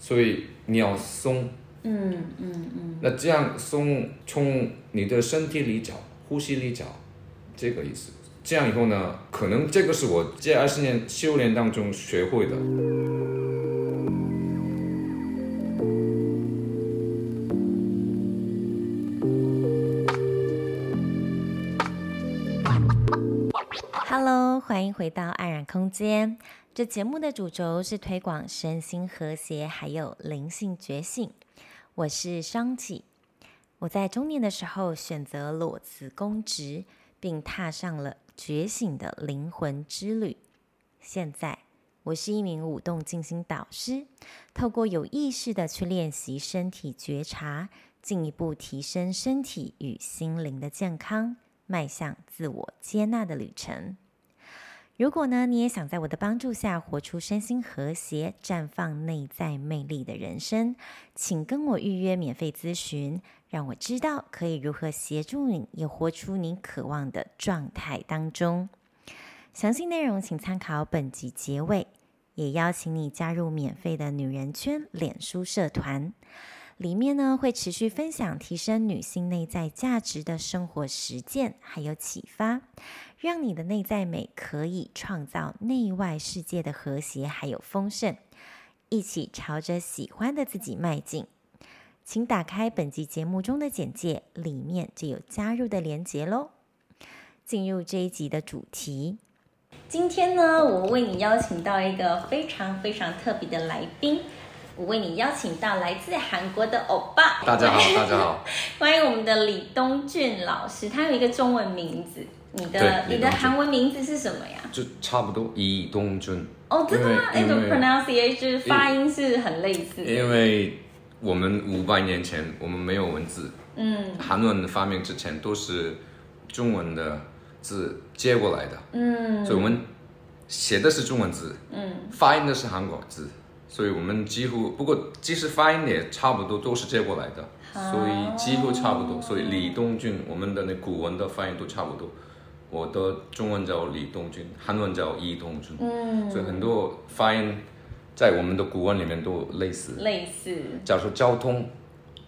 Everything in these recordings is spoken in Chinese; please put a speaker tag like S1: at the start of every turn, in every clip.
S1: 所以你要松。
S2: 嗯嗯嗯。
S1: 那这样松，从你的身体里找，呼吸里找，这个意思。这样以后呢，可能这个是我这二十年修炼当中学会的。
S2: Hello，欢迎回到安然空间。这节目的主轴是推广身心和谐，还有灵性觉醒。我是商启。我在中年的时候选择裸辞公职，并踏上了觉醒的灵魂之旅。现在，我是一名舞动静心导师，透过有意识的去练习身体觉察，进一步提升身体与心灵的健康。迈向自我接纳的旅程。如果呢，你也想在我的帮助下活出身心和谐、绽放内在魅力的人生，请跟我预约免费咨询，让我知道可以如何协助你，也活出你渴望的状态当中。详细内容请参考本集结尾，也邀请你加入免费的女人圈脸书社团。里面呢，会持续分享提升女性内在价值的生活实践，还有启发，让你的内在美可以创造内外世界的和谐还有丰盛，一起朝着喜欢的自己迈进。请打开本集节目中的简介，里面就有加入的连结喽。进入这一集的主题，今天呢，我为你邀请到一个非常非常特别的来宾。我为你邀请到来自韩国的欧巴，
S1: 大家好，大家好，
S2: 欢迎我们的李东俊老师，他有一个中文名字，你的你的韩文名字是什么呀？
S1: 就差不多李东俊。
S2: 哦，真的吗？那个 pronunciation 发音是很类似。
S1: 因为我们五百年前我们没有文字，嗯，韩文发明之前都是中文的字接过来的，嗯，所以我们写的是中文字，嗯，发音的是韩国字。所以我们几乎，不过即使发音也差不多，都是接过来的，所以几乎差不多。所以李东俊，我们的那古文的发音都差不多。我的中文叫李东俊，韩文叫伊东俊，嗯，所以很多发音在我们的古文里面都类似。
S2: 类似。
S1: 假如说交通，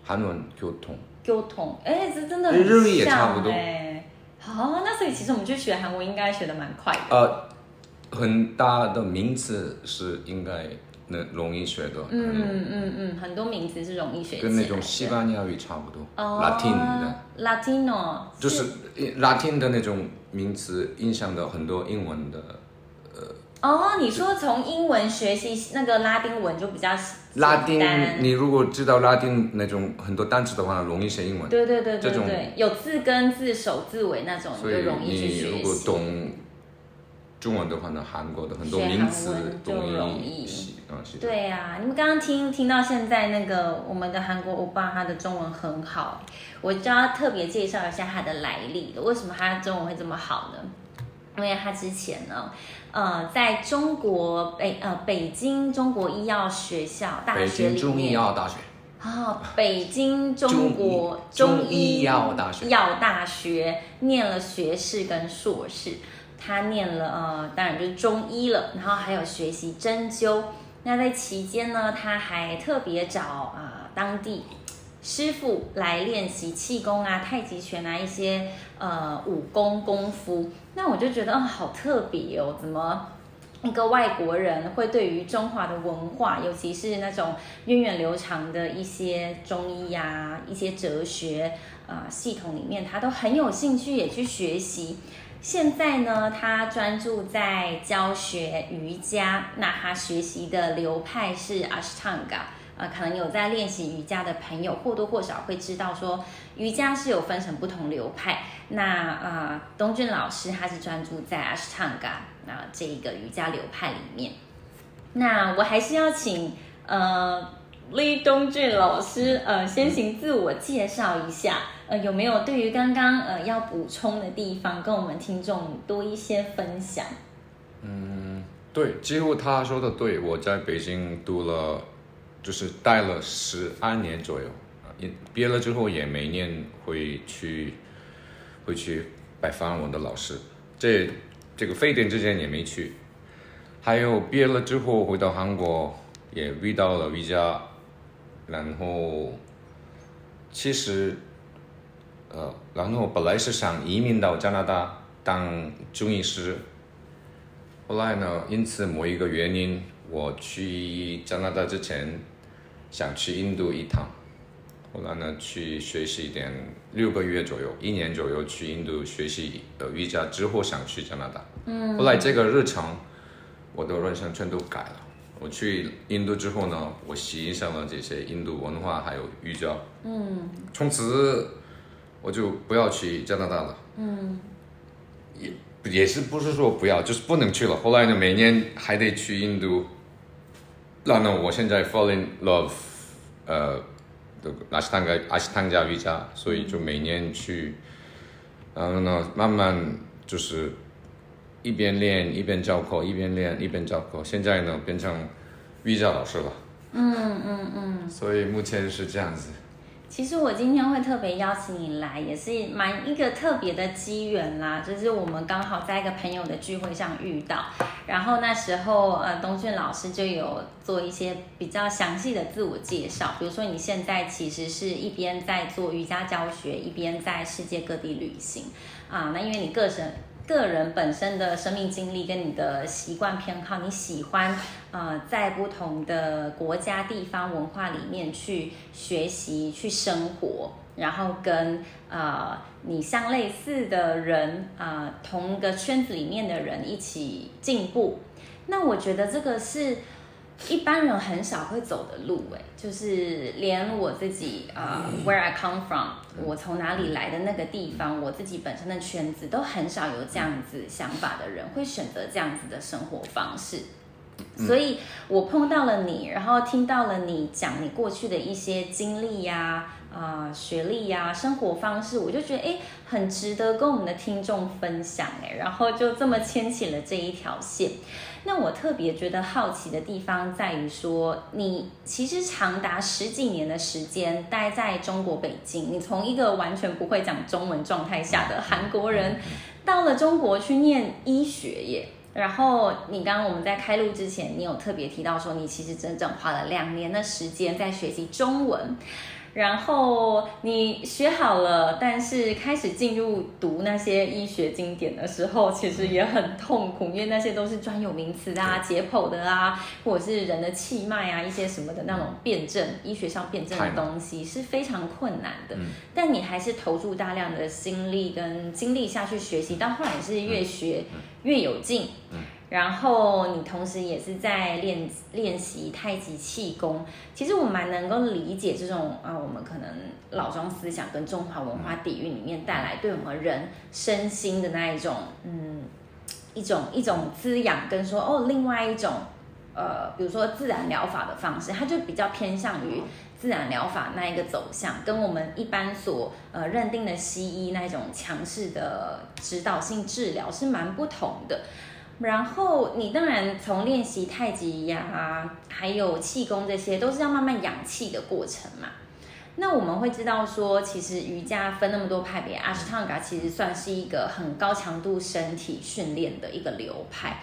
S1: 韩文交通。
S2: 交通，哎，这真的很像。
S1: 日语也差不多。
S2: 哎，好，那所以其实我们去学韩文应该学的蛮快的。
S1: 呃，很大的名词是应该。能容易学的，
S2: 嗯嗯嗯，很多名词是容易学的，
S1: 跟那种西班牙语差不多，哦，Latin 的
S2: ，Latino，
S1: 就是 Latin 的那种名词影响到很多英文的，呃，
S2: 哦，你说从英文学习那个拉丁文就比较
S1: 拉丁，你如果知道拉丁那种很多单词的话，容易学英文，
S2: 对对对对对，有字根、字首、字尾那种，就容易去学习。
S1: 你如果懂中文的话呢，韩国的很多名词
S2: 就容易。对呀、啊，你们刚刚听听到现在那个我们的韩国欧巴，他的中文很好，我就要特别介绍一下他的来历了。为什么他的中文会这么好呢？因为他之前呢，呃，在中国北呃北京中国医药学校大学里面，
S1: 北京中医药大学
S2: 啊、哦，北京中国中医药大学药大学念了学士跟硕士，他念了呃，当然就是中医了，然后还有学习针灸。那在期间呢，他还特别找啊、当地师傅来练习气功啊、太极拳啊一些呃武功功夫。那我就觉得，嗯，好特别哦，怎么一个外国人会对于中华的文化，尤其是那种源远流长的一些中医呀、一些哲学啊、系统里面，他都很有兴趣也去学习。现在呢，他专注在教学瑜伽。那他学习的流派是阿斯汤加。呃，可能有在练习瑜伽的朋友或多或少会知道说，瑜伽是有分成不同流派。那呃，东俊老师他是专注在阿斯汤加那这一个瑜伽流派里面。那我还是要请呃李东俊老师呃先行自我介绍一下。呃，有没有对于刚刚呃要补充的地方，跟我们听众多一些分享？
S1: 嗯，对，几乎他说的对。我在北京读了，就是待了十二年左右，也毕业了之后也每年会去，会去拜访我的老师。这这个非典之前也没去。还有毕业了之后回到韩国，也遇到了一家，然后其实呃，然后本来是想移民到加拿大当中医师，后来呢，因此某一个原因，我去加拿大之前想去印度一趟，后来呢去学习一点六个月左右，一年左右去印度学习呃瑜伽之后想去加拿大，嗯，后来这个日程，我的人生全都改了。我去印度之后呢，我欣赏了这些印度文化还有瑜伽。嗯。从此我就不要去加拿大了。嗯。也也是不是说不要，就是不能去了。后来呢，每年还得去印度。那呢我现在 fall in love，呃，阿斯汤加阿斯汤加瑜伽，所以就每年去。然后呢，慢慢就是。一边练一边教课，一边练一边教课。现在呢，变成瑜伽老师了。嗯嗯嗯。所以目前是这样子。
S2: 其实我今天会特别邀请你来，也是蛮一个特别的机缘啦。就是我们刚好在一个朋友的聚会上遇到，然后那时候呃，东俊老师就有做一些比较详细的自我介绍。比如说你现在其实是一边在做瑜伽教学，一边在世界各地旅行啊。那因为你个人。个人本身的生命经历跟你的习惯偏好，你喜欢呃在不同的国家、地方、文化里面去学习、去生活，然后跟呃你相类似的人啊、同一个圈子里面的人一起进步。那我觉得这个是。一般人很少会走的路，哎，就是连我自己啊、uh，Where I come from，我从哪里来的那个地方，我自己本身的圈子都很少有这样子想法的人会选择这样子的生活方式。所以我碰到了你，然后听到了你讲你过去的一些经历呀、啊、呃、学历呀、啊、生活方式，我就觉得哎，很值得跟我们的听众分享哎，然后就这么牵起了这一条线。那我特别觉得好奇的地方在于说，你其实长达十几年的时间待在中国北京，你从一个完全不会讲中文状态下的韩国人，到了中国去念医学耶。然后你刚刚我们在开录之前，你有特别提到说，你其实整整花了两年的时间在学习中文。然后你学好了，但是开始进入读那些医学经典的时候，其实也很痛苦，因为那些都是专有名词啊、解剖的啊，或者是人的气脉啊，一些什么的那种辩证，医学上辩证的东西是非常困难的。但你还是投入大量的心力跟精力下去学习，到后来是越学越有劲。然后你同时也是在练练习太极气功，其实我蛮能够理解这种啊，我们可能老庄思想跟中华文化底蕴里面带来对我们人身心的那一种，嗯，一种一种滋养，跟说哦，另外一种呃，比如说自然疗法的方式，它就比较偏向于自然疗法那一个走向，跟我们一般所呃认定的西医那种强势的指导性治疗是蛮不同的。然后你当然从练习太极呀、啊，还有气功，这些都是要慢慢养气的过程嘛。那我们会知道说，其实瑜伽分那么多派别，阿斯汤加其实算是一个很高强度身体训练的一个流派。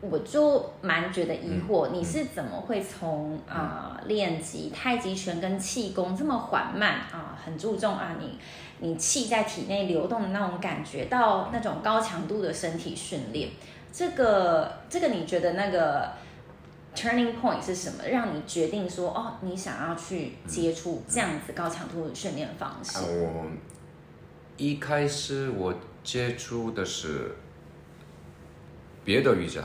S2: 我就蛮觉得疑惑，你是怎么会从啊、呃、练习太极拳跟气功这么缓慢啊，很注重啊你你气在体内流动的那种感觉，到那种高强度的身体训练？这个这个，你觉得那个 turning point 是什么？让你决定说，哦，你想要去接触这样子高强度的训练方式？
S1: 我一开始我接触的是别的瑜伽，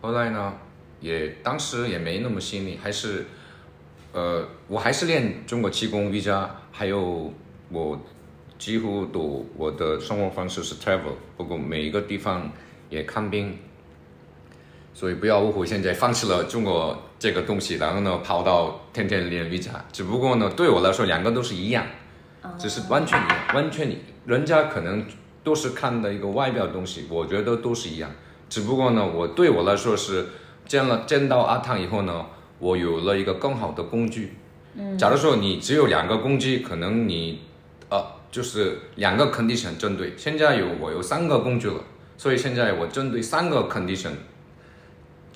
S1: 后来呢，也当时也没那么细腻，还是呃，我还是练中国气功瑜伽，还有我几乎都我的生活方式是 travel，不过每一个地方也看病。所以不要误会，现在放弃了中国这个东西，然后呢，跑到天天练瑜伽。只不过呢，对我来说，两个都是一样，只是完全一样，完全一。人家可能都是看的一个外表的东西，我觉得都是一样。只不过呢，我对我来说是见了见到阿汤以后呢，我有了一个更好的工具。嗯，假如说你只有两个工具，可能你呃就是两个 condition 针对。现在有我有三个工具了，所以现在我针对三个 condition。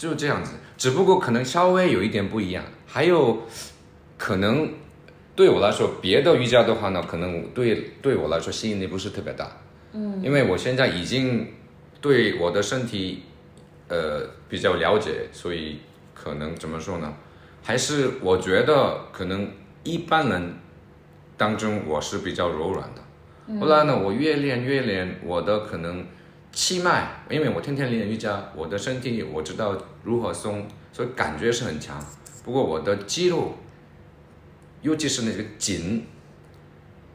S1: 就这样子，只不过可能稍微有一点不一样。还有可能对我来说，别的瑜伽的话呢，可能对对我来说吸引力不是特别大。嗯，因为我现在已经对我的身体呃比较了解，所以可能怎么说呢？还是我觉得可能一般人当中我是比较柔软的。后来呢，我越练越练，我的可能。气脉，因为我天天练瑜伽，我的身体我知道如何松，所以感觉是很强。不过我的肌肉，尤其是那个紧，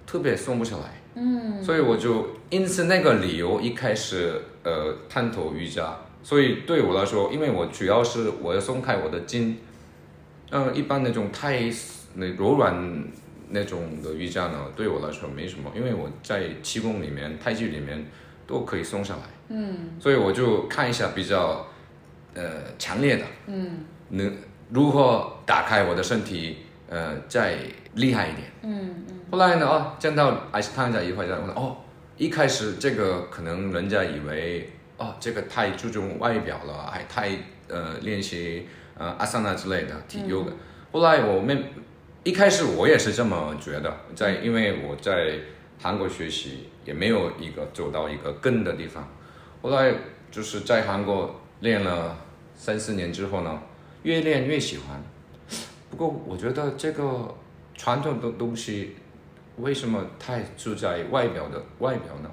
S1: 特别松不下来。嗯。所以我就因此那个理由一开始呃探讨瑜伽。所以对我来说，因为我主要是我要松开我的筋，嗯、呃，一般那种太那柔软那种的瑜伽呢，对我来说没什么，因为我在气功里面、太极里面。都可以松下来，嗯，所以我就看一下比较，呃，强烈的，嗯，能如何打开我的身体，呃，再厉害一点，嗯嗯。后来呢，哦，见到艾斯汤加一会儿，我说哦，一开始这个可能人家以为，哦，这个太注重外表了，还太呃练习呃阿萨纳之类的体育的。后来我们一开始我也是这么觉得，在因为我在。韩国学习也没有一个走到一个根的地方，后来就是在韩国练了三四年之后呢，越练越喜欢。不过我觉得这个传统的东西为什么太注在外表的外表呢？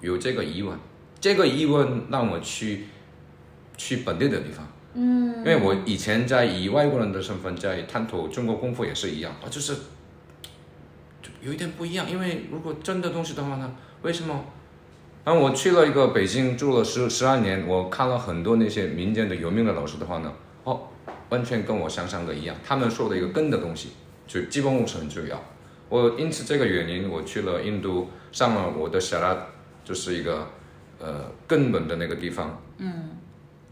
S1: 有这个疑问，这个疑问让我去去本地的地方，嗯，因为我以前在以外国人的身份在探讨中国功夫也是一样，啊就是。有一点不一样，因为如果真的东西的话呢，为什么？然后我去了一个北京住了十十二年，我看了很多那些民间的有名的老师的话呢，哦，完全跟我想象的一样。他们说的一个根的东西，就基本功是很重要。我因此这个原因，我去了印度，上了我的沙拉，就是一个呃根本的那个地方。
S2: 嗯，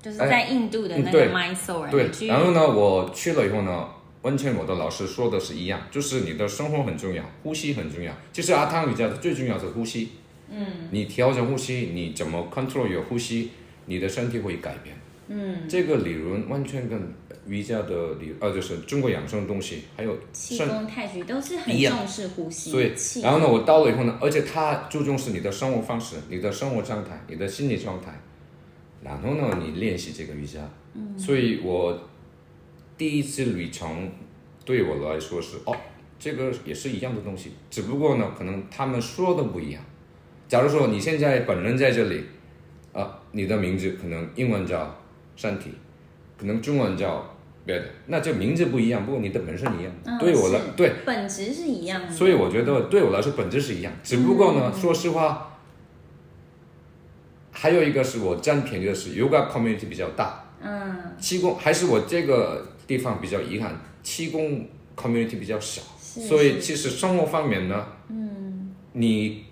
S2: 就是在印度的那个 Mysore。
S1: 对，然后呢，我去了以后呢。完全我的老师说的是一样，就是你的生活很重要，呼吸很重要。其实阿汤瑜伽的最重要的是呼吸。嗯。你调整呼吸，你怎么 control 有呼吸，你的身体会改变。嗯。这个理论完全跟瑜伽的理，呃，就是中国养生的东西，还有
S2: 气功、太极都是很重视呼吸。
S1: 对。然后呢，我到了以后呢，而且它注重是你的生活方式、你的生活状态、你的心理状态。然后呢，你练习这个瑜伽。嗯。所以我。第一次旅程对我来说是哦，这个也是一样的东西，只不过呢，可能他们说的不一样。假如说你现在本人在这里，啊，你的名字可能英文叫山体，可能中文叫别的，那这名字不一样，不过你的本身一样。嗯、对我来，对，
S2: 本质是一样的。
S1: 所以我觉得对我来说本质是一样，只不过呢，嗯、说实话，还有一个是我占便宜的是 Yoga Community 比较大，嗯，气功还是我这个。地方比较遗憾，气功 community 比较少，所以其实生活方面呢，嗯，你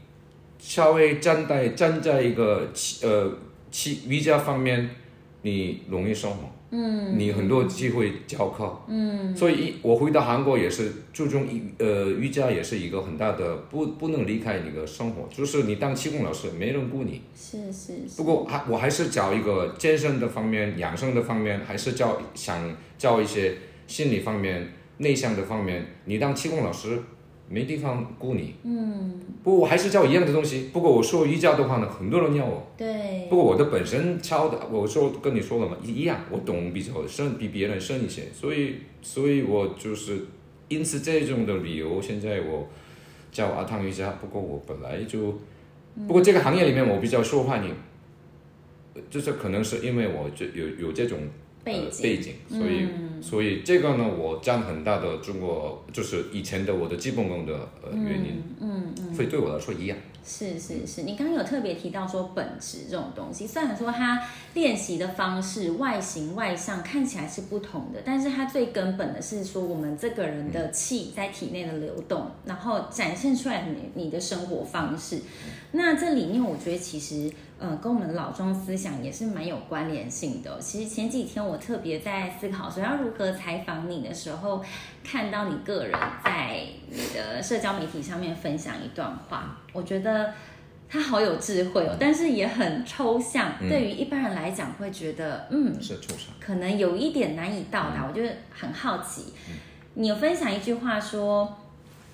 S1: 稍微站在站在一个气呃气瑜伽方面，你容易生活，嗯，你很多机会教课，嗯，所以我回到韩国也是注重瑜呃瑜伽也是一个很大的不不能离开你的生活，就是你当气功老师没人雇你，
S2: 是是是，
S1: 不过还我还是找一个健身的方面、养生的方面，还是教想。教一些心理方面、内向的方面，你当气功老师没地方雇你。嗯。不过我还是教一样的东西。不过我说瑜伽的话呢，很多人要我。
S2: 对。
S1: 不过我的本身教的，我说跟你说了嘛，一样，我懂比较深，比别人深一些。所以，所以我就是因此这种的理由，现在我教阿汤瑜伽。不过我本来就，不过这个行业里面我比较受欢迎，就是可能是因为我这有有这种。背景，背景，所以，嗯、所以这个呢，我占很大的中国，就是以前的我的基本功的呃原因，嗯嗯，嗯所以对我来说一样。
S2: 是是是，你刚刚有特别提到说本质这种东西，虽然说它练习的方式、外形、外向看起来是不同的，但是它最根本的是说我们这个人的气在体内的流动，然后展现出来你你的生活方式。那这里面我觉得其实。嗯，跟我们老庄思想也是蛮有关联性的。其实前几天我特别在思考说要如何采访你的时候，看到你个人在你的社交媒体上面分享一段话，我觉得他好有智慧哦，但是也很抽象。
S1: 嗯、
S2: 对于一般人来讲，会觉得嗯，
S1: 是抽象，
S2: 可能有一点难以到达。嗯、我觉得很好奇，嗯、你有分享一句话说，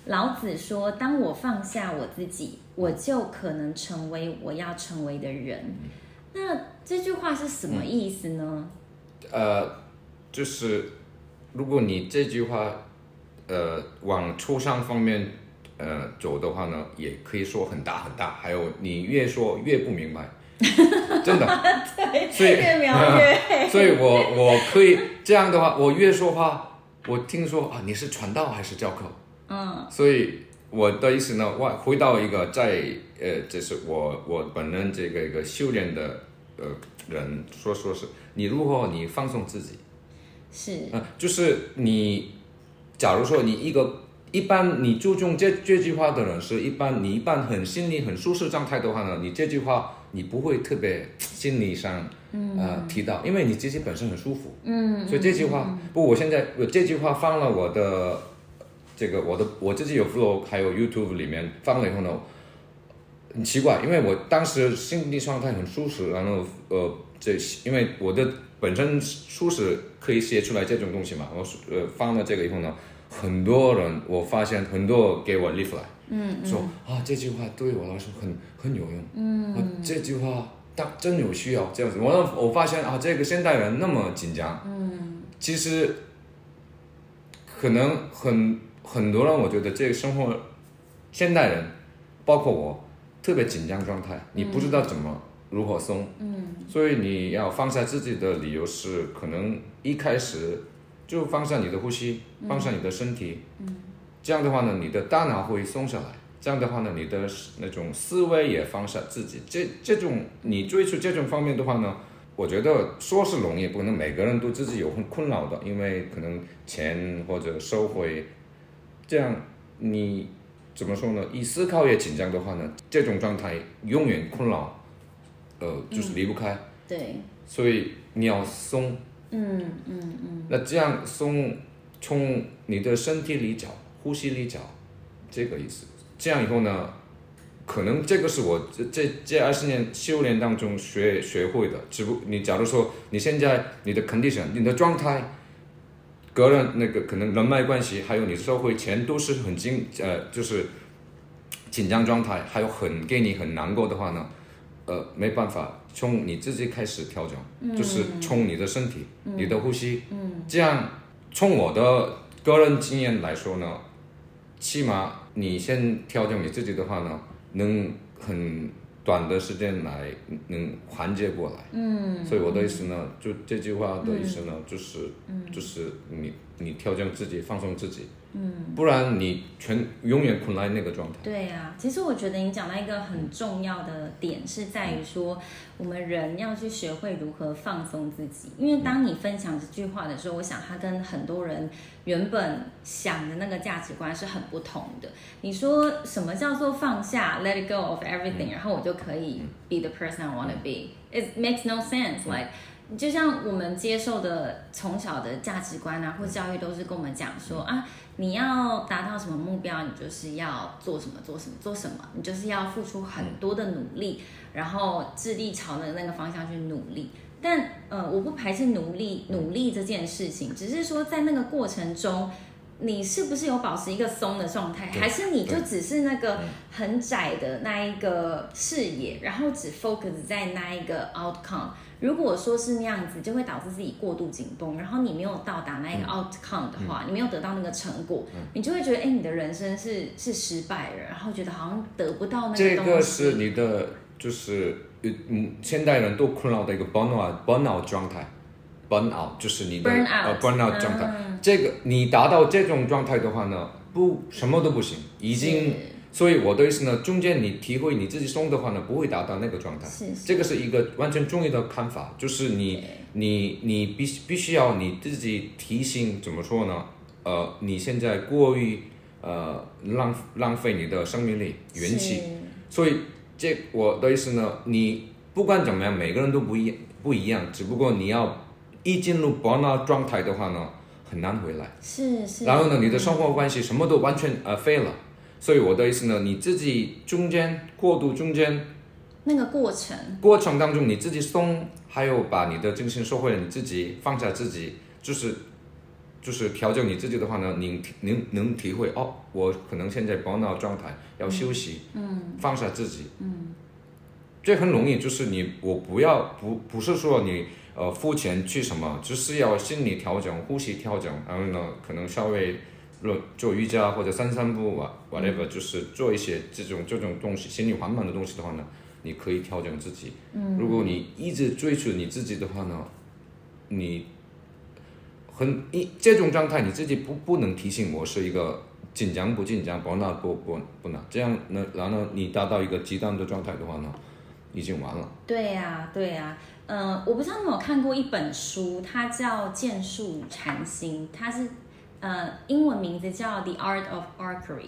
S2: 老子说：“当我放下我自己，我就可能成为我要成为的人。嗯”那这句话是什么意思呢？
S1: 嗯、呃，就是如果你这句话呃往抽象方面。呃，走的话呢，也可以说很大很大。还有你越说越不明白，真的。
S2: 对，
S1: 所以
S2: 越描越黑。
S1: 所以我我可以这样的话，我越说话，我听说啊，你是传道还是教课？嗯。所以我的意思呢，我回到一个在呃，就是我我本人这个一个修炼的呃人说说是，你如何你放松自己？
S2: 是。
S1: 啊、呃，就是你，假如说你一个。一般你注重这这句话的人是一般，你一般很心里很舒适状态的话呢，你这句话你不会特别心理上呃提到，因为你自己本身很舒服。嗯，所以这句话不，我现在我这句话放了我的这个我的我自己有 vlog 还有 YouTube 里面放了以后呢，很奇怪，因为我当时心理状态很舒适，然后呃这因为我的本身舒适可以写出来这种东西嘛，我呃放了这个以后呢。很多人，我发现很多给我 leave 来，嗯，嗯说啊这句话对我来说很很有用，嗯，嗯这句话当真有需要这样子。我我发现啊，这个现代人那么紧张，嗯，其实可能很很多人，我觉得这个生活现代人，包括我，特别紧张状态，你不知道怎么如何松，嗯，所以你要放下自己的理由是可能一开始。就放下你的呼吸，放下你的身体，嗯，这样的话呢，你的大脑会松下来。这样的话呢，你的那种思维也放下自己。这这种你追求这种方面的话呢，我觉得说是容易，不可能每个人都自己有很困扰的，因为可能钱或者社会，这样你怎么说呢？一思考也紧张的话呢，这种状态永远困扰，呃，就是离不开。嗯，
S2: 对。
S1: 所以你要松。
S2: 嗯嗯嗯，嗯
S1: 那这样松，从你的身体里找，呼吸里找，这个意思。这样以后呢，可能这个是我这这这二十年修炼当中学学会的。只不你假如说你现在你的 condition，你的状态，个人那个可能人脉关系，还有你社会钱都是很紧呃，就是紧张状态，还有很给你很难过的话呢，呃，没办法。从你自己开始调整，嗯、就是从你的身体、嗯、你的呼吸，嗯、这样从我的个人经验来说呢，起码你先调整你自己的话呢，能很短的时间来能缓解过来。嗯，所以我的意思呢，就这句话的意思呢，就是，嗯、就是你你调整自己，放松自己。嗯，不然你全永远困在那个状态。
S2: 对呀、啊，其实我觉得你讲到一个很重要的点，是在于说，我们人要去学会如何放松自己。因为当你分享这句话的时候，我想他跟很多人原本想的那个价值观是很不同的。你说什么叫做放下，let it go of everything，然后我就可以 be the person I want to be？It makes no sense. Like 就像我们接受的从小的价值观啊，或教育都是跟我们讲说啊。你要达到什么目标，你就是要做什么，做什么，做什么，你就是要付出很多的努力，然后致力朝那那个方向去努力。但呃，我不排斥努力，努力这件事情，只是说在那个过程中，你是不是有保持一个松的状态，还是你就只是那个很窄的那一个视野，然后只 focus 在那一个 outcome。如果说是那样子，就会导致自己过度紧绷，然后你没有到达那一个 outcome 的话，嗯、你没有得到那个成果，嗯、你就会觉得，哎，你的人生是是失败了，然后觉得好像得不到那个。这个
S1: 是你的，就是嗯，现代人都困扰的一个 burnout burnout 状态，burnout 就是你的
S2: burn out
S1: 呃 burnout 状态。嗯、这个你达到这种状态的话呢，不什么都不行，已经。所以我的意思呢，中间你体会你自己松的话呢，不会达到那个状态。是是这个是一个完全中医的看法，就是你你你必须必须要你自己提醒怎么说呢？呃，你现在过于呃浪浪费你的生命力元气，是所以这我的意思呢，你不管怎么样，每个人都不一不一样，只不过你要一进入 burnout 状态的话呢，很难回来。
S2: 是是。
S1: 然后呢，你的生活关系什么都完全呃废了。所以我的意思呢，你自己中间过渡中间
S2: 那个过程
S1: 过程当中，你自己松，还有把你的精神收回来，你自己放下自己，就是就是调整你自己的话呢，你能能体会哦，我可能现在 burnout 状态要休息，嗯，放下自己，嗯，这很容易，就是你我不要不不是说你呃付钱去什么，只是要心理调整、呼吸调整，然后呢，可能稍微。做瑜伽或者散散步啊，whatever，就是做一些这种这种东西，心理缓慢的东西的话呢，你可以调整自己。嗯，如果你一直追求你自己的话呢，你很一这种状态，你自己不不能提醒我是一个紧张不紧张，不那不不不那这样呢，然后你达到一个极端的状态的话呢，已经完了。
S2: 对呀、啊，对呀、啊，嗯、呃，我不知道你有看过一本书，它叫《剑术禅心》，它是。呃，英文名字叫《The Art of Archery》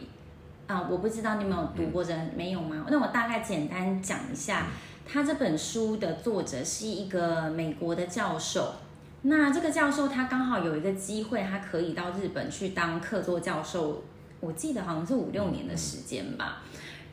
S2: 啊，我不知道你有没有读过这、没有吗？那我大概简单讲一下，他这本书的作者是一个美国的教授。那这个教授他刚好有一个机会，他可以到日本去当客座教授，我记得好像是五六年的时间吧。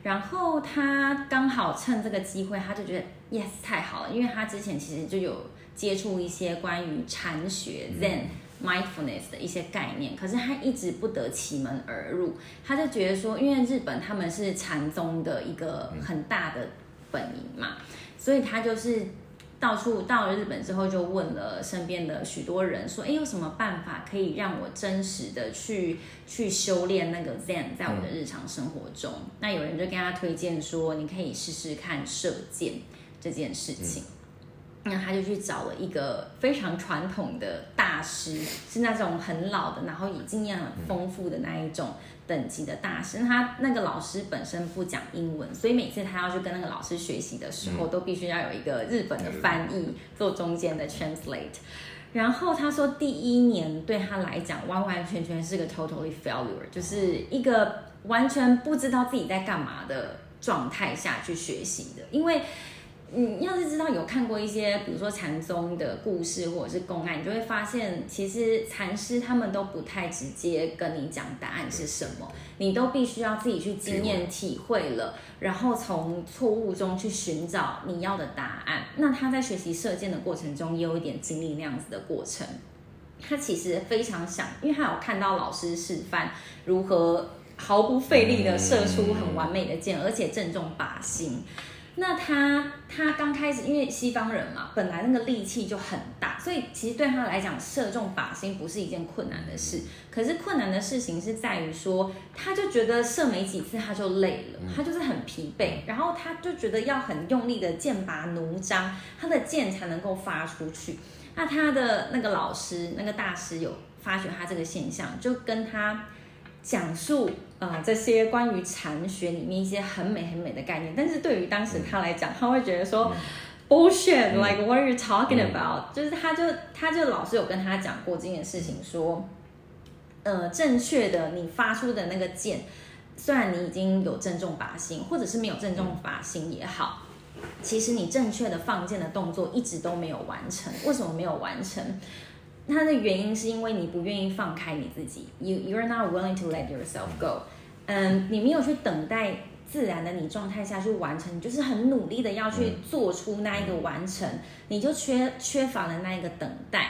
S2: 然后他刚好趁这个机会，他就觉得 yes 太好了，因为他之前其实就有接触一些关于禅学 Zen。Mindfulness 的一些概念，可是他一直不得其门而入。他就觉得说，因为日本他们是禅宗的一个很大的本营嘛，所以他就是到处到了日本之后，就问了身边的许多人说：“哎，有什么办法可以让我真实的去去修炼那个 Zen 在我的日常生活中？”那有人就跟他推荐说：“你可以试试看射箭这件事情。”那他就去找了一个非常传统的大师，是那种很老的，然后以经验很丰富的那一种等级的大师。他那个老师本身不讲英文，所以每次他要去跟那个老师学习的时候，都必须要有一个日本的翻译做中间的 translate。然后他说，第一年对他来讲完完全全是个 totally failure，就是一个完全不知道自己在干嘛的状态下去学习的，因为。你要是知道有看过一些，比如说禅宗的故事或者是公案，你就会发现，其实禅师他们都不太直接跟你讲答案是什么，你都必须要自己去经验体会了，然后从错误中去寻找你要的答案。那他在学习射箭的过程中，也有一点经历那样子的过程。他其实非常想，因为他有看到老师示范如何毫不费力的射出很完美的箭，而且正中靶心。那他他刚开始，因为西方人嘛，本来那个力气就很大，所以其实对他来讲，射中靶心不是一件困难的事。可是困难的事情是在于说，他就觉得射没几次他就累了，他就是很疲惫，然后他就觉得要很用力的剑拔弩张，他的剑才能够发出去。那他的那个老师，那个大师有发觉他这个现象，就跟他。讲述呃这些关于禅学里面一些很美很美的概念，但是对于当时他来讲，他会觉得说、嗯、bullshit，like、嗯、what are you talking about？、嗯、就是他就他就老师有跟他讲过这件事情，说呃正确的你发出的那个箭，虽然你已经有正中靶心，或者是没有正中靶心也好，其实你正确的放箭的动作一直都没有完成。为什么没有完成？它的原因是因为你不愿意放开你自己，you you're not willing to let yourself go，嗯，你没有去等待自然的你状态下去完成，你就是很努力的要去做出那一个完成，你就缺缺乏了那一个等待。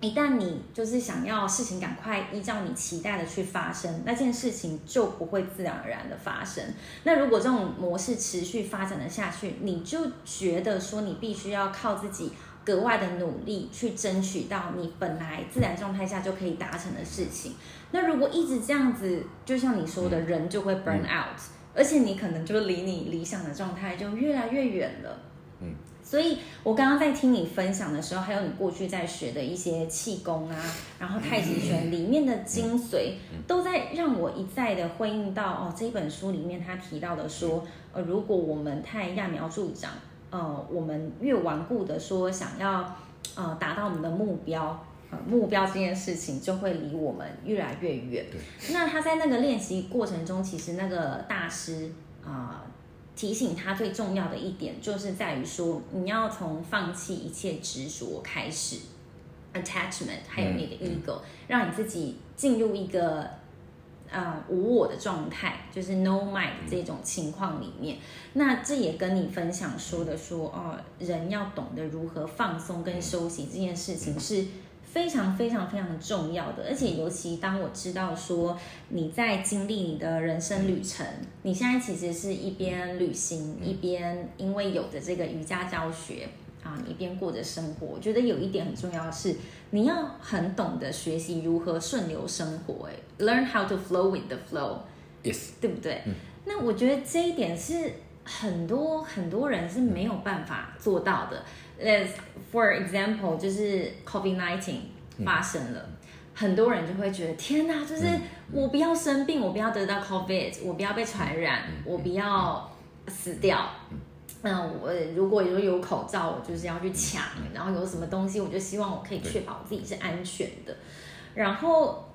S2: 一旦你就是想要事情赶快依照你期待的去发生，那件事情就不会自然而然的发生。那如果这种模式持续发展的下去，你就觉得说你必须要靠自己。格外的努力去争取到你本来自然状态下就可以达成的事情。那如果一直这样子，就像你说的，人就会 burn out，而且你可能就离你理想的状态就越来越远了。嗯，所以我刚刚在听你分享的时候，还有你过去在学的一些气功啊，然后太极拳里面的精髓，都在让我一再的回应到哦，这本书里面他提到的说，呃，如果我们太揠苗助长。呃，我们越顽固的说想要呃达到我们的目标，呃，目标这件事情就会离我们越来越远。那他在那个练习过程中，其实那个大师啊，呃，提醒他最重要的一点，就是在于说你要从放弃一切执着开始，attachment，还有你的 ego，嗯，让你自己进入一个呃无我的状态，就是 no mind 这种情况里面，那这也跟你分享说的说，哦，人要懂得如何放松跟休息这件事情是非常非常非常重要的，而且尤其当我知道说你在经历你的人生旅程，你现在其实是一边旅行一边因为有着这个瑜伽教学。一边过着生活，我觉得有一点很重要的是，你要很懂得学习如何顺流生活，哎，learn how to flow with the flow，yes，对不对？嗯。那我觉得这一点是很多很多人是没有办法做到的。As for example，就是 COVID nineteen 发生了，嗯，很多人就会觉得天哪，就是我不要生病，我不要得到 COVID，我不要被传染，我不要死掉。那我如果有有口罩，我就是要去抢，然后有什么东西，我就希望我可以确保自己是安全的。然后，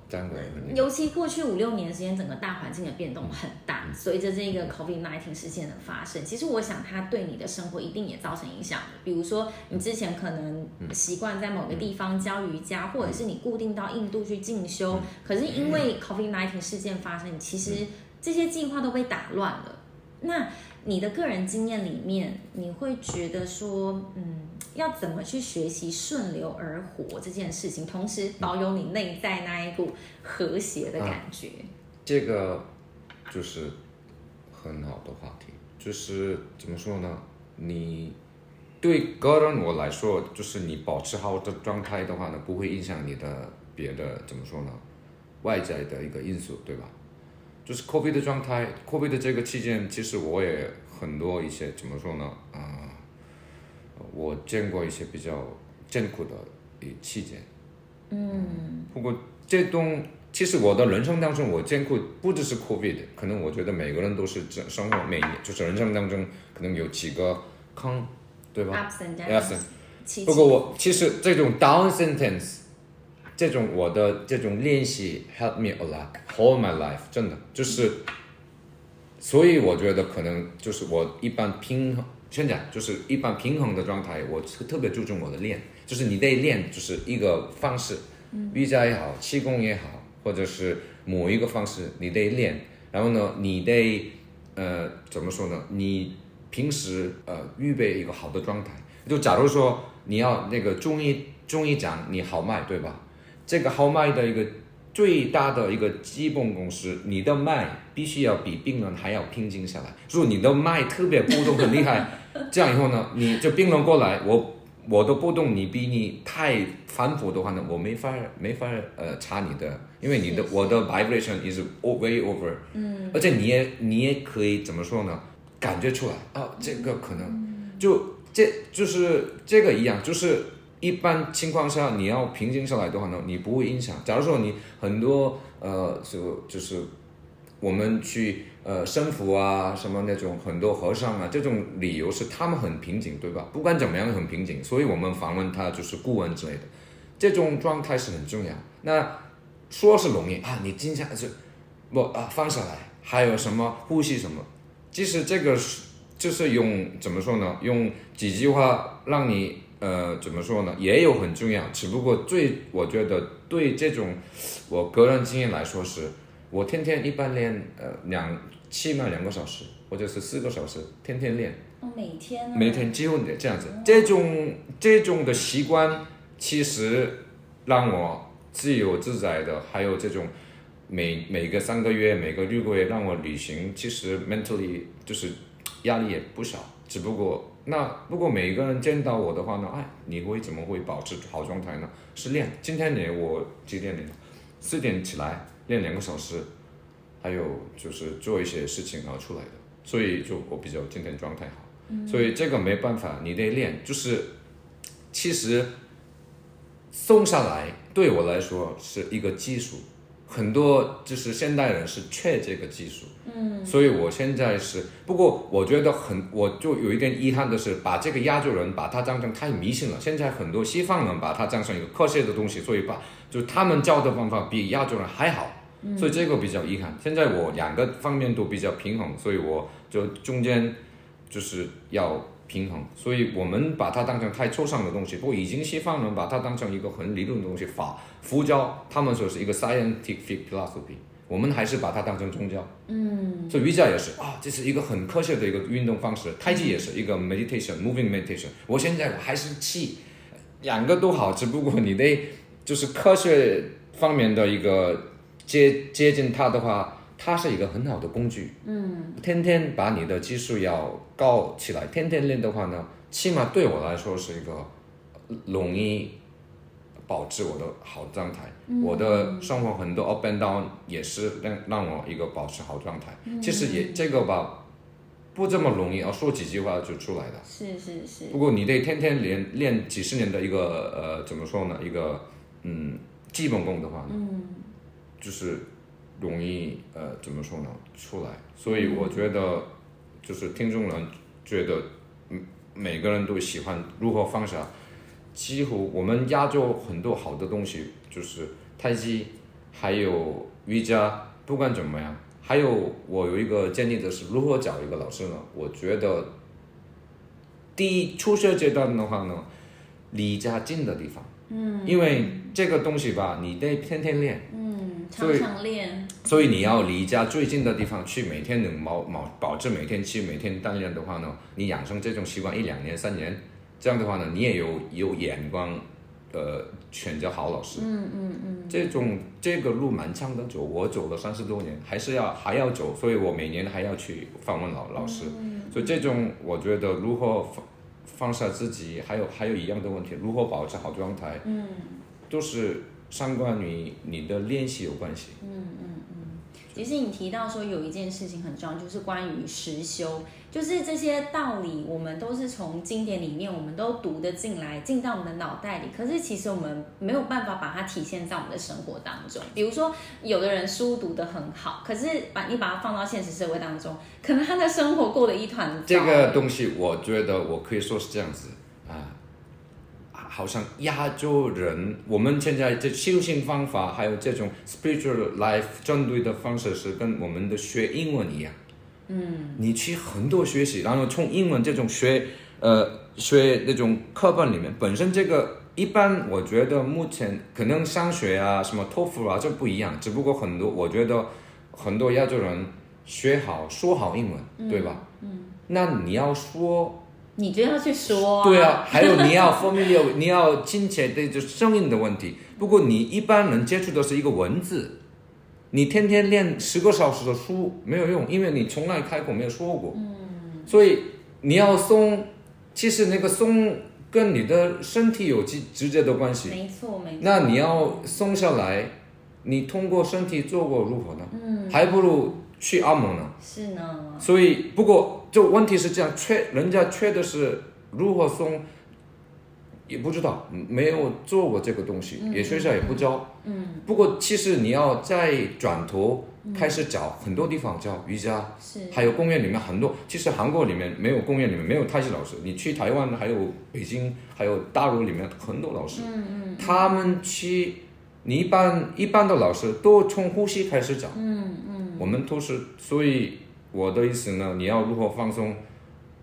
S2: 尤其过去五六年时间，整个大环境的变动很大，随着这个 COVID-19 事件的发生，其实我想它对你的生活一定也造成影响。比如说，你之前可能习惯在某个地方教瑜伽，或者是你固定到印度去进修，可是因为 COVID-19 事件发生，其实这些计划都被打乱了。那你的个人经验里面，你会觉得说，嗯，要怎么去学习顺流而活这件事情，同时保有你内在那一股和谐的感觉？啊，
S1: 这个就是很好的话题，就是怎么说呢？你对个人我来说，就是你保持好的状态的话呢，不会影响你的别的怎么说呢？外在的一个因素，对吧？就是 COVID 的状态，COVID 的这个期间，其实我也很多一些怎么说呢？啊、呃，我见过一些比较艰苦的期间。嗯。不过这种其实我的人生当中，我见过不只是 COVID，可能我觉得每个人都是这生活每年就是人生当中可能有几个坑，对吧？Ups and downs。不过我其实这种 down sentence。这种我的这种练习 help me a lot whole my life 真的就是，所以我觉得可能就是我一般平衡，现在就是一般平衡的状态，我特别注重我的练，就是你得练就是一个方式，瑜伽也好，气功也好，或者是某一个方式你得练，然后呢，你得呃怎么说呢？你平时呃预备一个好的状态，就假如说你要那个中医中医讲你好脉对吧？这个号脉的一个最大的一个基本公式，你的脉必须要比病人还要平静下来。如果你的脉特别波动很厉害，这样以后呢，你就病人过来，我我的波动你比你太反复的话呢，我没法没法呃查你的，因为你的我的 vibration is way over，嗯，而且你也你也可以怎么说呢？感觉出来啊，这个可能就这就是这个一样，就是。一般情况下，你要平静下来的话呢，你不会影响。假如说你很多呃，就就是我们去呃神父啊，什么那种很多和尚啊，这种理由是他们很平静，对吧？不管怎么样很平静，所以我们访问他就是顾问之类的，这种状态是很重要。那说是容易啊，你经常是不啊放下来，还有什么呼吸什么，其实这个是就是用怎么说呢？用几句话让你。呃，怎么说呢？也有很重要，只不过最我觉得对这种我个人经验来说是，我天天一般练呃两起码两个小时或者是四个小时，天天练。
S2: 哦，每天。
S1: 每天几乎得这样子，这种这种的习惯其实让我自由自在的，还有这种每每个三个月、每个六个月让我旅行，其实 mentally 就是压力也不少，只不过。那如果每一个人见到我的话呢？哎，你会怎么会保持好状态呢？是练。今天呢，我几点练？四点起来练两个小时，还有就是做一些事情然后出来的，所以就我比较今天状态好。嗯。所以这个没办法，你得练。就是其实松下来对我来说是一个技术。很多就是现代人是缺这个技术，嗯，所以我现在是，不过我觉得很，我就有一点遗憾的是，把这个亚洲人把它当成太迷信了。现在很多西方人把它当成一个科学的东西，所以把就他们教的方法比亚洲人还好，所以这个比较遗憾。现在我两个方面都比较平衡，所以我就中间就是要。平衡，所以我们把它当成太抽象的东西。不过，已经西方人把它当成一个很理论的东西，法佛教他们说是一个 scientific philosophy，我们还是把它当成宗教。嗯，所以瑜伽也是啊，这是一个很科学的一个运动方式。太极也是一个 meditation，moving meditation。我现在我还是气，两个都好，只不过你得就是科学方面的一个接接近它的话，它是一个很好的工具。嗯，天天把你的技术要高起来，天天练的话呢，起码对我来说是一个容易。保持我的好状态，嗯、我的生活很多 up and down 也是让让我一个保持好状态。嗯、其实也这个吧，不这么容易，啊说几句话就出来了。
S2: 是是是。
S1: 不过你得天天练练几十年的一个呃，怎么说呢？一个嗯基本功的话呢，嗯、就是容易呃怎么说呢？出来。所以我觉得，就是听众人觉得，嗯，每个人都喜欢如何放下。几乎我们亚洲很多好的东西，就是太极，还有瑜伽，不管怎么样，还有我有一个建议的是，如何找一个老师呢？我觉得，第一初学阶段的话呢，离家近的地方，嗯，因为这个东西吧，你得天天练，
S2: 嗯，常常练，
S1: 所以你要离家最近的地方去，每天能保保保证每天去每天锻炼的话呢，你养成这种习惯一两年三年。这样的话呢，你也有有眼光，呃，选择好老师。嗯嗯嗯。嗯嗯这种这个路蛮长的走，我走了三十多年，还是要还要走，所以我每年还要去访问老老师。嗯、所以这种我觉得如何放放下自己，还有还有一样的问题，如何保持好状态，嗯，都是相关于你的练习有关系。嗯嗯嗯。
S2: 其实你提到说有一件事情很重要，就是关于实修。就是这些道理，我们都是从经典里面，我们都读得进来，进到我们的脑袋里。可是其实我们没有办法把它体现在我们的生活当中。比如说，有的人书读得很好，可是把你把它放到现实社会当中，可能他的生活过得一团糟。
S1: 这个东西，我觉得我可以说是这样子啊，好像亚洲人，我们现在这修行方法，还有这种 spiritual life 针对的方式，是跟我们的学英文一样。嗯，你去很多学习，然后从英文这种学，呃，学那种课本里面，本身这个一般，我觉得目前可能上学啊，什么托福啊，这不一样。只不过很多，我觉得很多亚洲人学好说好英文，嗯、对吧？嗯。那你要说，
S2: 你就要去说、啊。
S1: 对啊，还有你要方面有你要亲切的就声音的问题。不过你一般能接触的是一个文字。你天天练十个小时的书没有用，因为你从来开口没有说过。嗯。所以你要松，其实那个松跟你的身体有直直接的关系。
S2: 没错，没错。
S1: 那你要松下来，你通过身体做过如何呢？嗯。还不如去按摩呢。
S2: 是呢。
S1: 所以，不过就问题是这样，缺人家缺的是如何松。也不知道，没有做过这个东西，嗯、也学校也不教。嗯。不过其实你要再转头开始找很多地方教瑜伽，是。还有公园里面很多，其实韩国里面没有公园里面没有太极老师，你去台湾还有北京还有大陆里面很多老师。嗯嗯。他们去，你一般一般的老师都从呼吸开始讲。嗯嗯。我们都是，所以我的意思呢，你要如何放松，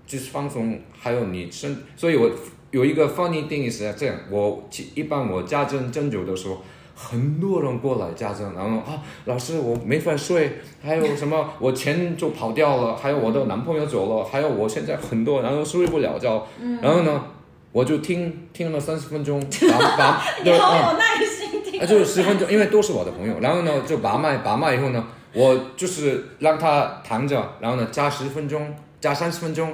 S1: 就是放松，还有你身，所以我。有一个方言定义是这样，我一般我家政针灸的时候，很多人过来家政，然后啊，老师我没法睡，还有什么我钱就跑掉了，还有我的男朋友走了，还有我现在很多，然后睡不了觉，然后呢，我就听听了三十分钟，把把，
S2: 你好有耐心听，
S1: 啊，就是十分钟，因为都是我的朋友，然后呢就把脉把脉以后呢，我就是让他躺着，然后呢加十分钟，加三十分钟，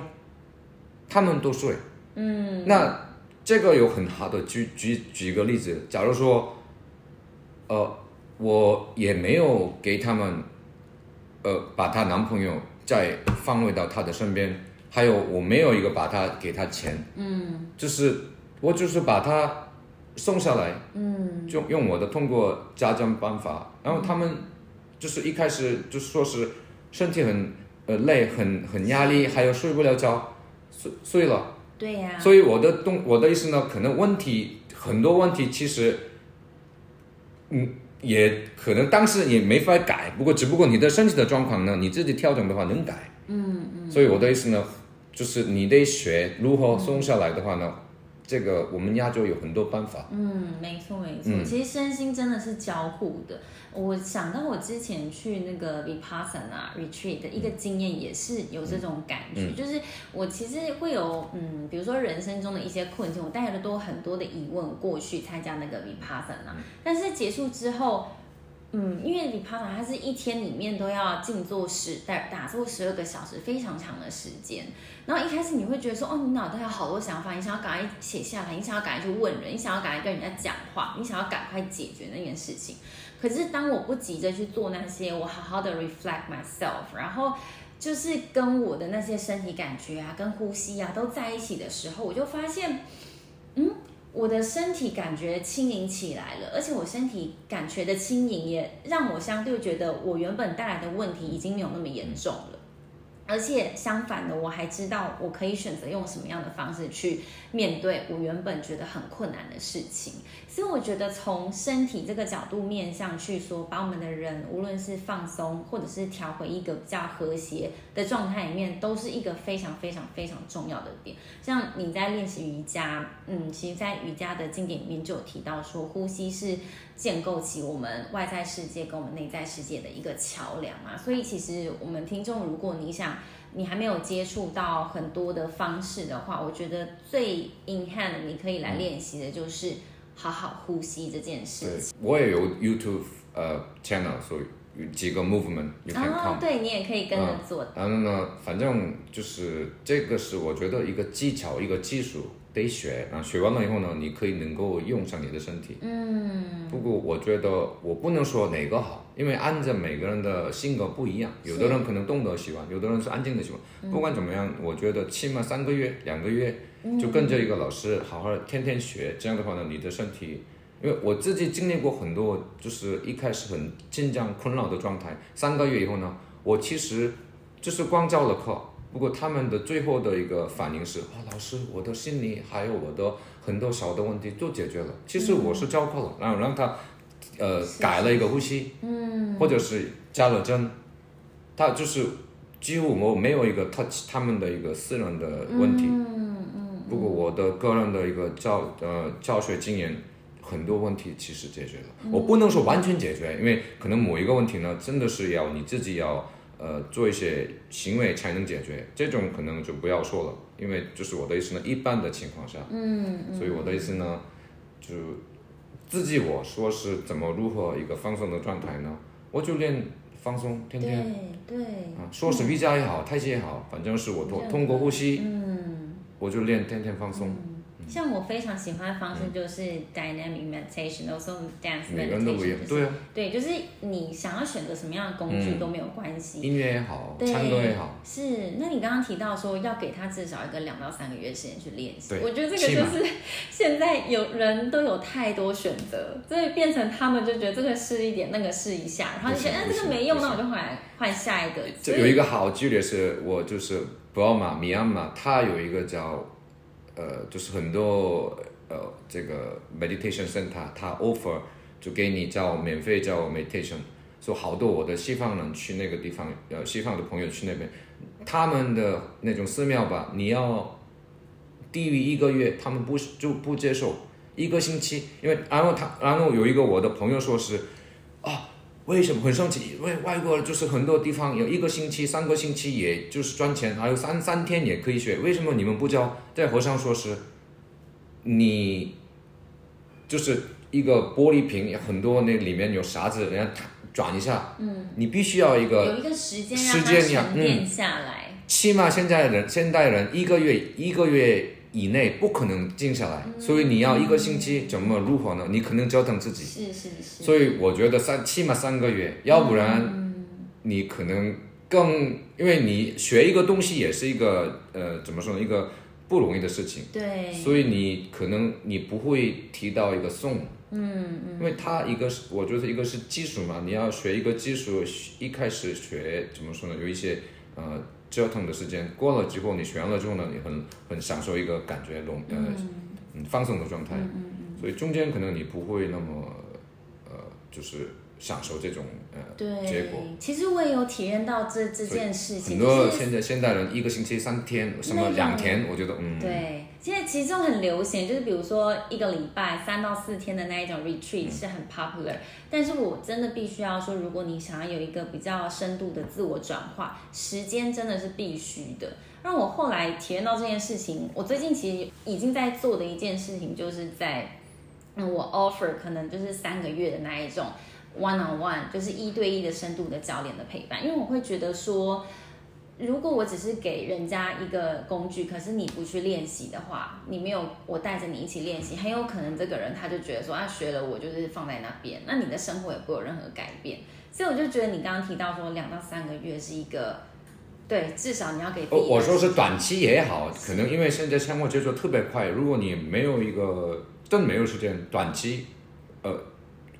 S1: 他们都睡。嗯，那这个有很好的举举举个例子，假如说，呃，我也没有给他们，呃，把她男朋友再放回到她的身边，还有我没有一个把她给她钱，嗯，就是我就是把她送下来，嗯，就用我的通过家政办法，然后他们就是一开始就是说是身体很呃累，很很压力，还有睡不了觉，睡睡了。
S2: 对呀、啊，
S1: 所以我的东我的意思呢，可能问题很多问题其实，嗯，也可能当时也没法改。不过只不过你的身体的状况呢，你自己调整的话能改。嗯嗯。嗯，所以我的意思呢，就是你得学如何松下来的话呢，这个我们亚洲有很多办法。
S2: 嗯，没错没错，嗯、其实身心真的是交互的。我想到我之前去那个 Vipassana retreat 的一个经验，也是有这种感觉，嗯、就是我其实会有嗯，比如说人生中的一些困境，我带了多很多的疑问过去参加那个 Vipassana，但是结束之后。嗯，因为你趴着它是一天里面都要静坐十打打坐十二个小时，非常长的时间。然后一开始你会觉得说，哦，你脑袋有好多想法，你想要赶快写下来，你想要赶快去问人，你想要赶快跟人家讲话，你想要赶快解决那件事情。可是当我不急着去做那些，我好好的 reflect myself，然后就是跟我的那些身体感觉啊，跟呼吸啊都在一起的时候，我就发现，嗯。我的身体感觉轻盈起来了，而且我身体感觉的轻盈也让我相对觉得我原本带来的问题已经没有那么严重了。而且相反的，我还知道我可以选择用什么样的方式去面对我原本觉得很困难的事情。所以我觉得从身体这个角度面向去说，把我们的人无论是放松，或者是调回一个比较和谐的状态里面，都是一个非常非常非常重要的点。像你在练习瑜伽，嗯，其实，在瑜伽的经典里面就有提到说，呼吸是建构起我们外在世界跟我们内在世界的一个桥梁嘛。所以其实我们听众，如果你想你还没有接触到很多的方式的话，我觉得最 in hand 你可以来练习的就是。好好呼吸这件事情。
S1: 我也有 YouTube 呃、channel，所以几个 movement you can come。
S2: 对，你也可以跟着做。
S1: 然后呢，反正就是这个是我觉得一个技巧，一个技术得学。然后学完了以后呢，你可以能够用上你的身体。嗯。不过我觉得我不能说哪个好，因为按照每个人的性格不一样，有的人可能动的喜欢，有的人是安静的喜欢。嗯、不管怎么样，我觉得起码三个月、两个月。就跟着一个老师好好天天学，这样的话呢，你的身体，因为我自己经历过很多，就是一开始很紧张困扰的状态，三个月以后呢，我其实就是光教了课，不过他们的最后的一个反应是啊，老师，我的心理还有我的很多小的问题都解决了，其实我是教课了，然后让他呃改了一个呼吸，嗯，或者是加了针，他就是几乎我没有一个 touch 他们的一个私人的问题。嗯不过我的个人的一个教呃教学经验，很多问题其实解决了。我不能说完全解决，因为可能某一个问题呢，真的是要你自己要呃做一些行为才能解决。这种可能就不要说了，因为就是我的意思呢，一般的情况下，嗯，所以我的意思呢，就自己我说是怎么如何一个放松的状态呢？我就练放松，天天对对啊，说是瑜伽也好，太极也好，反正是我通通过呼吸，嗯。我就练天天放松。
S2: 像我非常喜欢的方式就是 dynamic meditation，also dance meditation。
S1: 对啊。
S2: 对，就是你想要选择什么样的工具都没有关系。
S1: 音乐也好，唱歌也好。
S2: 是，那你刚刚提到说要给他至少一个两到三个月时间去练习，我觉得这个就是 现在有人都有太多选择，所以变成他们就觉得这个试一点，那个试一下，然后你觉得哎这个没用，那我就换换下一个。
S1: 就有一个好举例是，我就是。布奥马米安马，它有一个叫，呃，就是很多呃这个 meditation center，它 offer 就给你叫免费叫 meditation，所以好多我的西方人去那个地方，呃，西方的朋友去那边，他们的那种寺庙吧，你要低于一个月，他们不就不接受一个星期，因为然后他然后有一个我的朋友说是，为什么很生气？因为外国就是很多地方有一个星期、三个星期，也就是赚钱，还有三三天也可以学。为什么你们不教？在和尚说是，你就是一个玻璃瓶，很多那里面有沙子，人家转一下，嗯，你必须要一个
S2: 有一个时间让它沉淀下来。
S1: 嗯，起码现在人现代人一个月一个月。以内不可能静下来，所以你要一个星期怎么如何呢？你可能折腾自己。
S2: 是是是。
S1: 所以我觉得三起码三个月，要不然你可能更，因为你学一个东西也是一个呃怎么说呢，一个不容易的事情。
S2: 对。
S1: 所以你可能你不会提到一个送。嗯嗯。因为它一个是我觉得一个是技术嘛，你要学一个技术，一开始学怎么说呢？有一些呃。折腾的时间过了之后，你学完了之后呢，你很很享受一个感觉，拢呃嗯放松的状态，嗯嗯、所以中间可能你不会那么呃就是享受这种呃
S2: 对
S1: 结果。
S2: 其实我也有体验到这这件事情。
S1: 很多现在现代人一个星期三天什么两天，我觉得嗯。
S2: 对。现在其实这种很流行，就是比如说一个礼拜三到四天的那一种 retreat 是很 popular，但是我真的必须要说，如果你想要有一个比较深度的自我转化，时间真的是必须的。让我后来体验到这件事情，我最近其实已经在做的一件事情，就是在嗯，我 offer 可能就是三个月的那一种 one on one，就是一对一的深度的教练的陪伴，因为我会觉得说。如果我只是给人家一个工具，可是你不去练习的话，你没有我带着你一起练习，很有可能这个人他就觉得说，啊学了我就是放在那边，那你的生活也不会有任何改变。所以我就觉得你刚刚提到说两到三个月是一个，对，至少你要给。
S1: 我说是短期也好，可能因为现在生活节奏特别快，如果你没有一个真没有时间，短期，呃，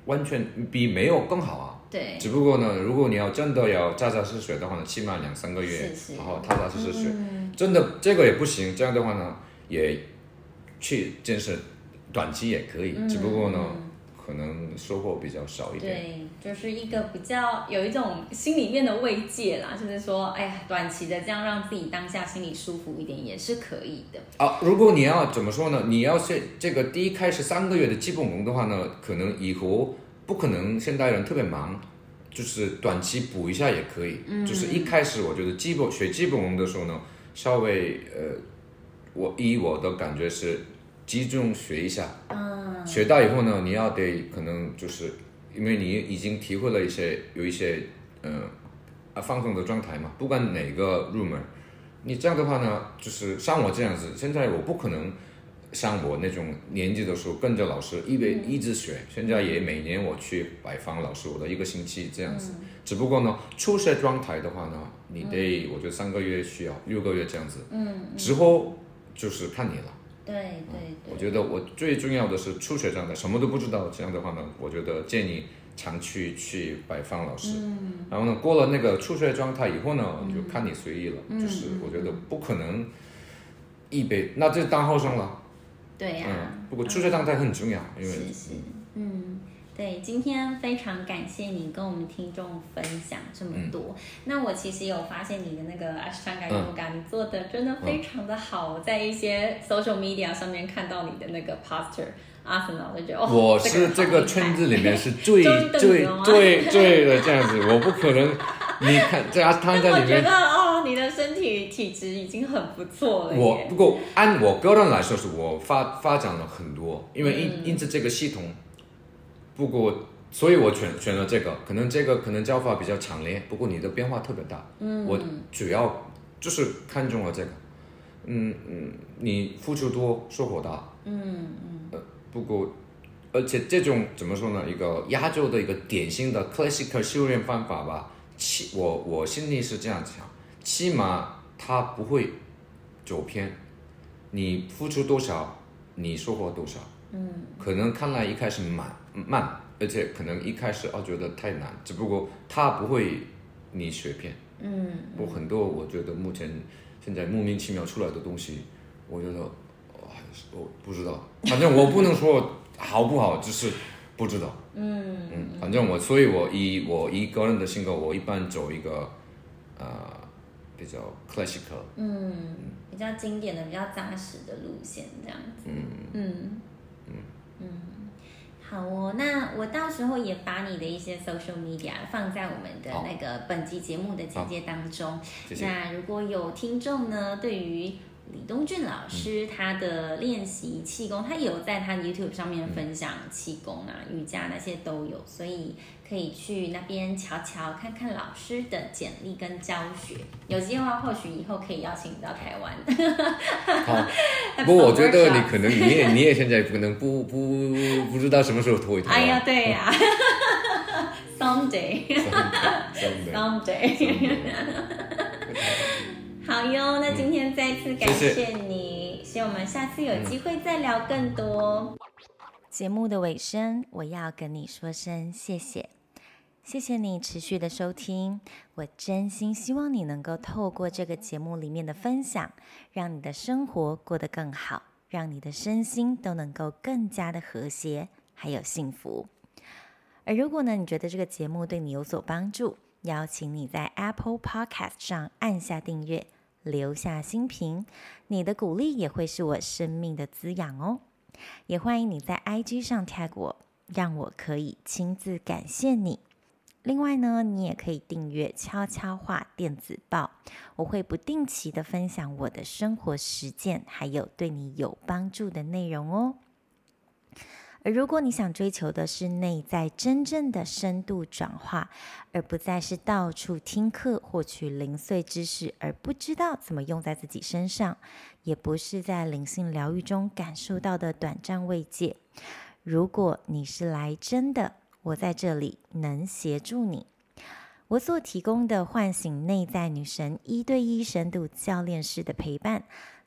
S1: 完全比没有更好啊。
S2: 对，
S1: 只不过呢，如果你要真的要扎扎实实学的话呢，起码两三个月，然后踏踏实实学。嗯、真的这个也不行，这样的话呢，也去健身，短期也可以，嗯、只不过呢，可能收获比较少一点。
S2: 对，就是一个比较有一种心里面的慰藉啦，就是说，哎呀，短期的这样让自己当下心里舒服一点也是可以的。
S1: 啊，如果你要怎么说呢？你要是这个第一开始三个月的基本功的话呢，可能以后。不可能，现代人特别忙，就是短期补一下也可以。嗯、就是一开始我觉得基本学基本功的时候呢，稍微呃，我以我的感觉是集中学一下。嗯、学到以后呢，你要得可能就是因为你已经体会了一些有一些嗯啊放松的状态嘛，不管哪个入门，你这样的话呢，就是像我这样子，现在我不可能。像我那种年纪的时候，跟着老师一边一直学，现在也每年我去拜访老师，我的一个星期这样子。嗯、只不过呢，初学状态的话呢，你得我觉得三个月需要六个月这样子。嗯。嗯之后就是看你了。
S2: 对对对。
S1: 我觉得我最重要的是初学状态，什么都不知道这样的话呢，我觉得建议常去去拜访老师。嗯。然后呢，过了那个初学状态以后呢，就看你随意了。嗯、就是我觉得不可能一杯，那就当后生了。
S2: 对呀、啊
S1: 嗯，不过初学状态很重要，
S2: 嗯、因为是是，嗯，对，今天非常感谢你跟我们听众分享这么多。嗯、那我其实有发现你的那个 Ashtanga Yoga，你做的真的非常的好，嗯、在一些 social media 上面看到你的那个 posture asana，我就觉得
S1: 我是这个圈子里面是最 最最最的这样子，我不可能，你看这样躺在里面觉得哦。
S2: 你的身体体质已经很不错了。
S1: 我不过按我个人来说，是我发发展了很多，因为因、嗯、因此这个系统，不过所以我选选了这个，可能这个可能叫法比较强烈，不过你的变化特别大。嗯，我主要就是看中了这个。嗯嗯，你付出多，收获大。嗯嗯。呃，不过而且这种怎么说呢？一个亚洲的一个典型的 classical 修炼方法吧，其我我心里是这样想。起码他不会走偏，你付出多少，你收获多少。嗯，可能看来一开始慢慢，而且可能一开始哦觉得太难，只不过他不会你学偏。嗯，我很多我觉得目前现在莫名其妙出来的东西，我觉得我还是我不知道，反正我不能说好不好，只是不知道。嗯嗯，反正我所以我以我一个人的性格，我一般走一个呃。比较 classical，
S2: 嗯，比较经典的、比较扎实的路线这样子，嗯。嗯。嗯。嗯，好哦，那我到时候也把你的一些 social media 放在我们的那个本集节目的简介当中。那如果有听众呢，对于李东俊老师他的练习气功，他有在他 YouTube 上面分享气功啊、瑜伽那些都有，所以。可以去那边瞧瞧，看看老师的简历跟教学。有机会或许以后可以邀请你到台湾。
S1: 好，不过我觉得你可能你也你也现在可能不不不知道什么时候会台湾。
S2: 哎呀，对呀，someday，someday。好哟，那今天再次感谢你，希望我们下次有机会再聊更多。节目的尾声，我要跟你说声谢谢。谢谢你持续的收听，我真心希望你能够透过这个节目里面的分享，让你的生活过得更好，让你的身心都能够更加的和谐，还有幸福。而如果呢，你觉得这个节目对你有所帮助，邀请你在 Apple Podcast 上按下订阅，
S3: 留下心评，你的鼓励也会是我生命的滋养哦。也欢迎你在 IG 上 tag 我，让我可以亲自感谢你。另外呢，你也可以订阅悄悄话电子报，我会不定期的分享我的生活实践，还有对你有帮助的内容哦。而如果你想追求的是内在真正的深度转化，而不再是到处听课获取零碎知识，而不知道怎么用在自己身上，也不是在灵性疗愈中感受到的短暂慰藉。如果你是来真的，我在这里能协助你。我所提供的唤醒内在女神一对一深度教练式的陪伴。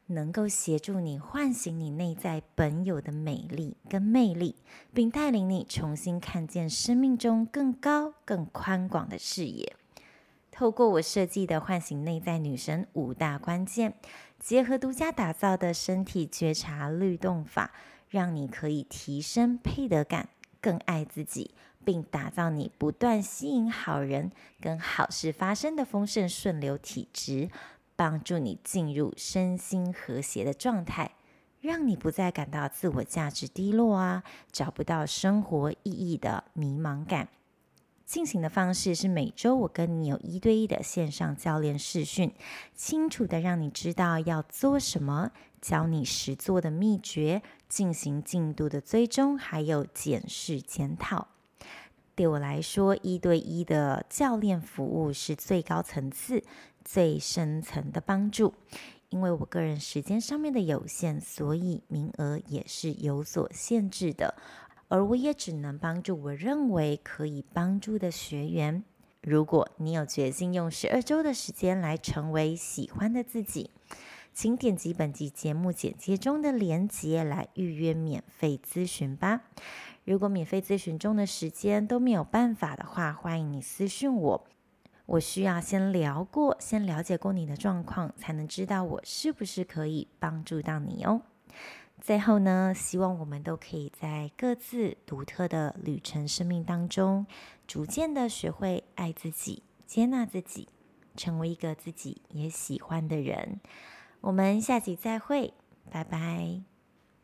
S3: 能够协助你唤醒你内在本有的美丽跟魅力，并带领你重新看见生命中更高、更宽广的视野。透过我设计的唤醒内在女神五大关键，结合独家打造的身体觉察律动法，让你可以提升配得感，更爱自己，并打造你不断吸引好人跟好事发生的丰盛顺流体质。帮助你进入身心和谐的状态，让你不再感到自我价值低落啊，找不到生活意义的迷茫感。进行的方式是每周我跟你有一对一的线上教练视讯，清楚的让你知道要做什么，教你实做的秘诀，进行进度的追踪，还有检视检讨。对我来说，一对一的教练服务是最高层次。最深层的帮助，因为我个人时间上面的有限，所以名额也是有所限制的。而我也只能帮助我认为可以帮助的学员。如果你有决心用十二周的时间来成为喜欢的自己，请点击本集节目简介中的链接来预约免费咨询吧。如果免费咨询中的时间都没有办法的话，欢迎你私信我。我需要先聊过，先了解过你的状况，才能知道我是不是可以帮助到你哦。最后呢，希望我们都可以在各自独特的旅程生命当中，逐渐的学会爱自己、接纳自己，成为一个自己也喜欢的人。我们下集再会，拜拜。